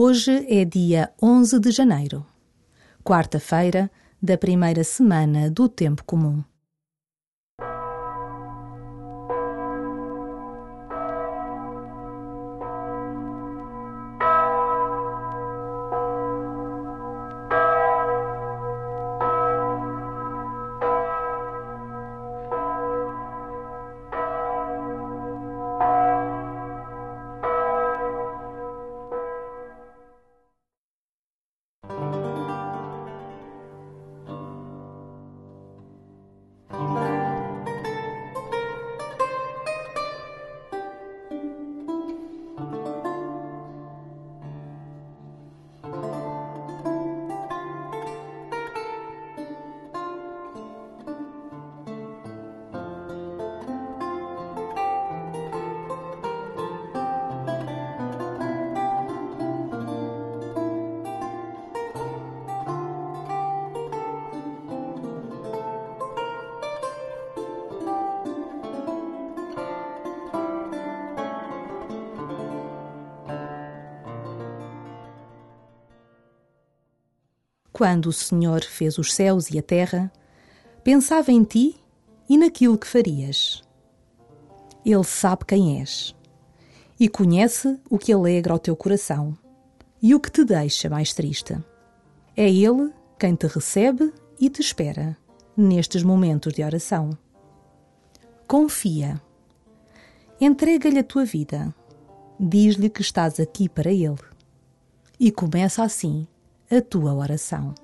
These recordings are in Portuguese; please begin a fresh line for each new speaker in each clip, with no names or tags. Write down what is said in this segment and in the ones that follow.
Hoje é dia 11 de janeiro, quarta-feira da primeira semana do Tempo Comum. Quando o Senhor fez os céus e a terra, pensava em ti e naquilo que farias. Ele sabe quem és e conhece o que alegra o teu coração e o que te deixa mais triste. É Ele quem te recebe e te espera nestes momentos de oração. Confia. Entrega-lhe a tua vida. Diz-lhe que estás aqui para Ele. E começa assim a tua oração.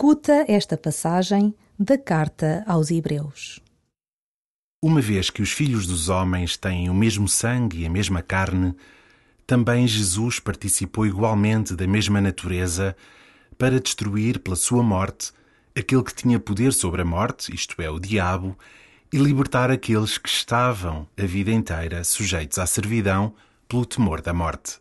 Escuta esta passagem da carta aos Hebreus.
Uma vez que os filhos dos homens têm o mesmo sangue e a mesma carne, também Jesus participou igualmente da mesma natureza para destruir pela sua morte aquele que tinha poder sobre a morte, isto é, o diabo, e libertar aqueles que estavam a vida inteira sujeitos à servidão pelo temor da morte.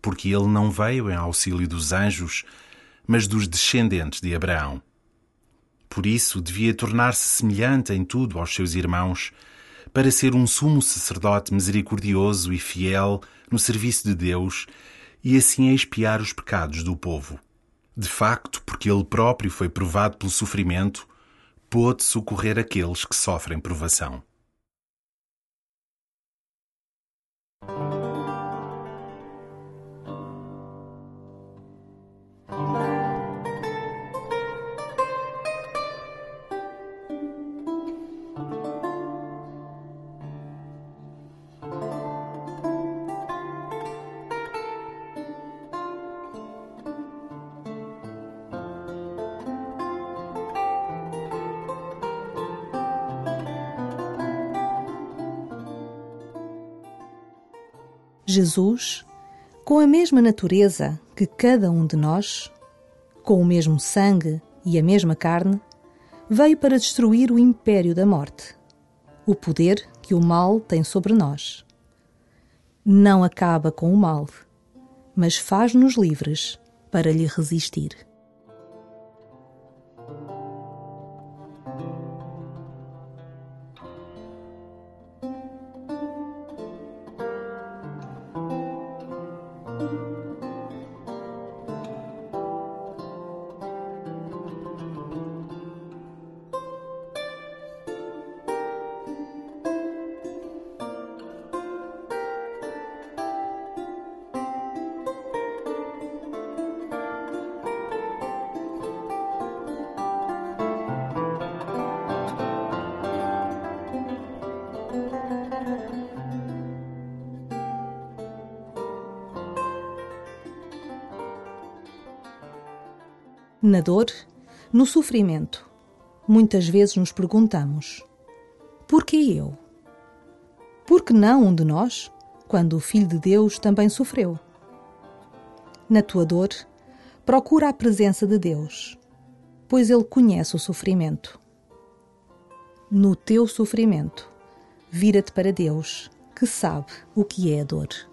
Porque ele não veio em auxílio dos anjos, mas dos descendentes de Abraão. Por isso, devia tornar-se semelhante em tudo aos seus irmãos, para ser um sumo sacerdote misericordioso e fiel no serviço de Deus e assim expiar os pecados do povo. De facto, porque ele próprio foi provado pelo sofrimento, pôde socorrer aqueles que sofrem provação.
Jesus, com a mesma natureza que cada um de nós, com o mesmo sangue e a mesma carne, veio para destruir o império da morte, o poder que o mal tem sobre nós. Não acaba com o mal, mas faz-nos livres para lhe resistir. Na dor, no sofrimento, muitas vezes nos perguntamos: por que eu? Por que não um de nós, quando o Filho de Deus também sofreu? Na tua dor, procura a presença de Deus, pois Ele conhece o sofrimento. No teu sofrimento, vira-te para Deus, que sabe o que é a dor.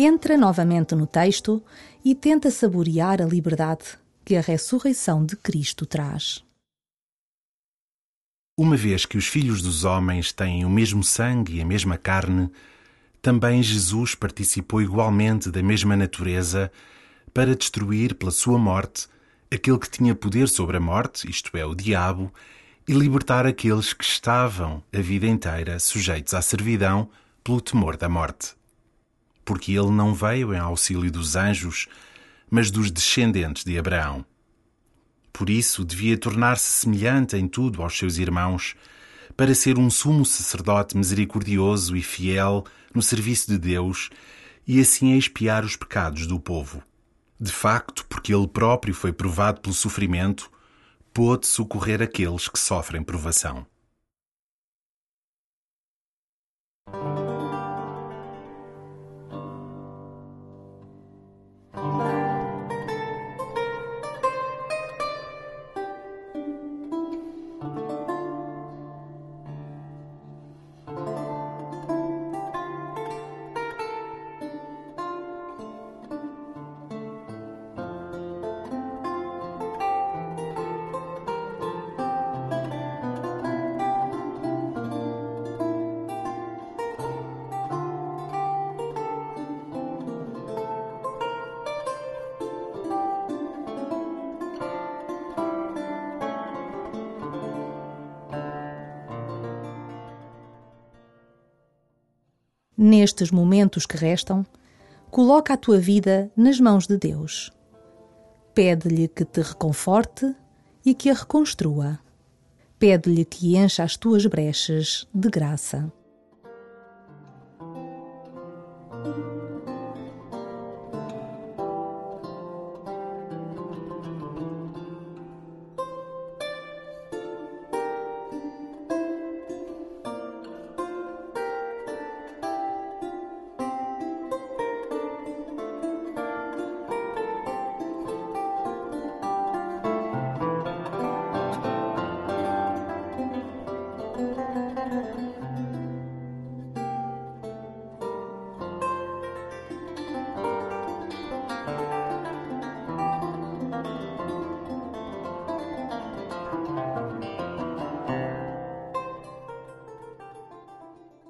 Entra novamente no texto e tenta saborear a liberdade que a ressurreição de Cristo traz.
Uma vez que os filhos dos homens têm o mesmo sangue e a mesma carne, também Jesus participou igualmente da mesma natureza para destruir pela sua morte aquele que tinha poder sobre a morte, isto é, o diabo, e libertar aqueles que estavam a vida inteira sujeitos à servidão pelo temor da morte porque ele não veio em auxílio dos anjos, mas dos descendentes de Abraão. Por isso devia tornar-se semelhante em tudo aos seus irmãos, para ser um sumo sacerdote misericordioso e fiel no serviço de Deus e assim expiar os pecados do povo. De facto, porque ele próprio foi provado pelo sofrimento, pôde socorrer aqueles que sofrem provação.
Nestes momentos que restam, coloca a tua vida nas mãos de Deus. Pede-lhe que te reconforte e que a reconstrua. Pede-lhe que encha as tuas brechas de graça.